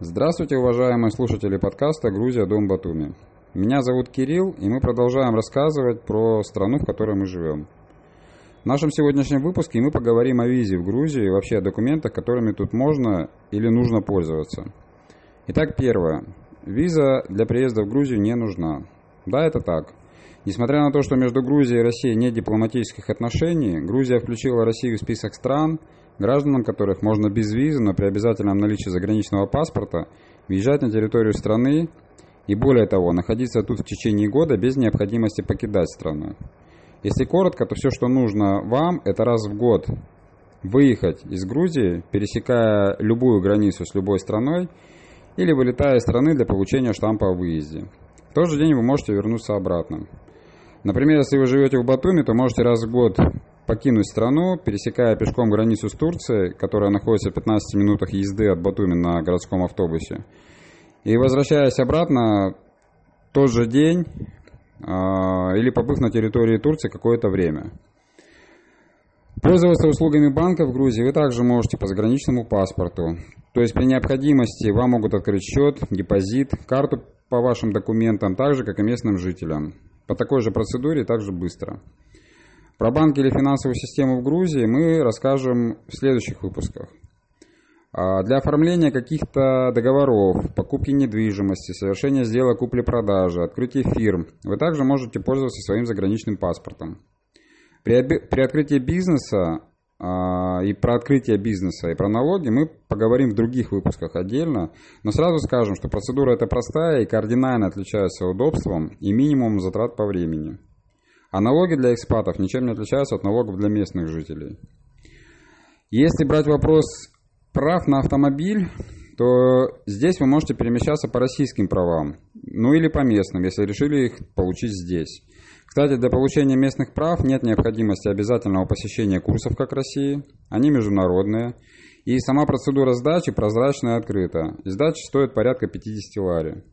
Здравствуйте, уважаемые слушатели подкаста «Грузия. Дом Батуми». Меня зовут Кирилл, и мы продолжаем рассказывать про страну, в которой мы живем. В нашем сегодняшнем выпуске мы поговорим о визе в Грузии и вообще о документах, которыми тут можно или нужно пользоваться. Итак, первое. Виза для приезда в Грузию не нужна. Да, это так. Несмотря на то, что между Грузией и Россией нет дипломатических отношений, Грузия включила Россию в список стран, гражданам которых можно без визы, но при обязательном наличии заграничного паспорта въезжать на территорию страны и более того, находиться тут в течение года без необходимости покидать страну. Если коротко, то все, что нужно вам, это раз в год выехать из Грузии, пересекая любую границу с любой страной или вылетая из страны для получения штампа о выезде. В тот же день вы можете вернуться обратно. Например, если вы живете в Батуми, то можете раз в год покинуть страну, пересекая пешком границу с Турцией, которая находится в 15 минутах езды от Батуми на городском автобусе, и возвращаясь обратно тот же день э, или побыв на территории Турции какое-то время. Пользоваться услугами банка в Грузии вы также можете по заграничному паспорту. То есть при необходимости вам могут открыть счет, депозит, карту по вашим документам, так же, как и местным жителям. По такой же процедуре также быстро. Про банки или финансовую систему в Грузии мы расскажем в следующих выпусках. А, для оформления каких-то договоров, покупки недвижимости, совершения сделок купли-продажи, открытия фирм вы также можете пользоваться своим заграничным паспортом. При, при открытии бизнеса а, и про открытие бизнеса и про налоги мы поговорим в других выпусках отдельно, но сразу скажем, что процедура эта простая и кардинально отличается удобством и минимумом затрат по времени. А налоги для экспатов ничем не отличаются от налогов для местных жителей. Если брать вопрос прав на автомобиль, то здесь вы можете перемещаться по российским правам, ну или по местным, если решили их получить здесь. Кстати, для получения местных прав нет необходимости обязательного посещения курсов как России, они международные, и сама процедура сдачи прозрачная и открыта. Сдача стоит порядка 50 лари.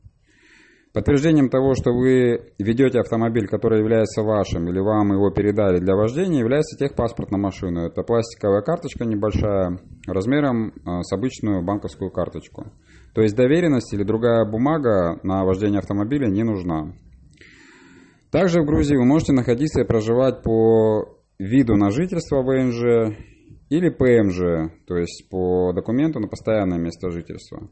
Подтверждением того, что вы ведете автомобиль, который является вашим, или вам его передали для вождения, является техпаспорт на машину. Это пластиковая карточка небольшая, размером а, с обычную банковскую карточку. То есть доверенность или другая бумага на вождение автомобиля не нужна. Также в Грузии вы можете находиться и проживать по виду на жительство ВНЖ или ПМЖ, то есть по документу на постоянное место жительства.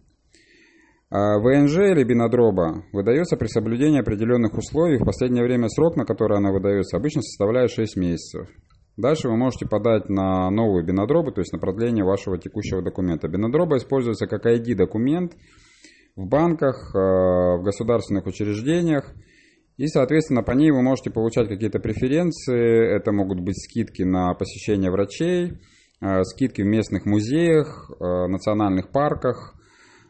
А ВНЖ или бинодроба выдается при соблюдении определенных условий. В последнее время срок, на который она выдается, обычно составляет 6 месяцев. Дальше вы можете подать на новую бинодробу, то есть на продление вашего текущего документа. Бинодроба используется как ID-документ в банках, э, в государственных учреждениях. И, соответственно, по ней вы можете получать какие-то преференции. Это могут быть скидки на посещение врачей, э, скидки в местных музеях, э, национальных парках –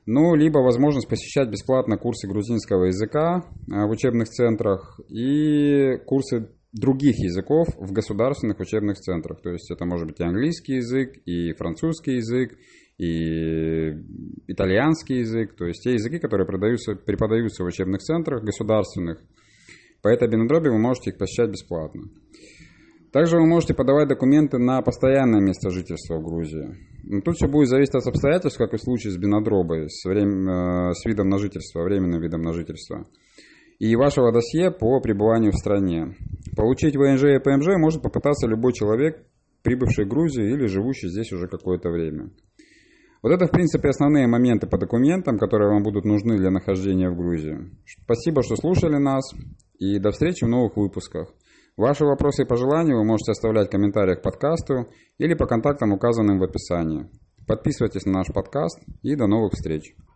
ну, либо возможность посещать бесплатно курсы грузинского языка э, в учебных центрах и курсы других языков в государственных учебных центрах. То есть это может быть и английский язык, и французский язык, и итальянский язык. То есть те языки, которые преподаются, преподаются в учебных центрах государственных. По этой бинодробе вы можете их посещать бесплатно. Также вы можете подавать документы на постоянное место жительства в Грузии. Но тут все будет зависеть от обстоятельств, как и в случае с бинодробой, с, время, э, с видом на жительство, временным видом на жительство. И вашего досье по пребыванию в стране. Получить ВНЖ и ПМЖ может попытаться любой человек, прибывший в Грузию или живущий здесь уже какое-то время. Вот это, в принципе, основные моменты по документам, которые вам будут нужны для нахождения в Грузии. Спасибо, что слушали нас, и до встречи в новых выпусках. Ваши вопросы и пожелания вы можете оставлять в комментариях к подкасту или по контактам, указанным в описании. Подписывайтесь на наш подкаст и до новых встреч.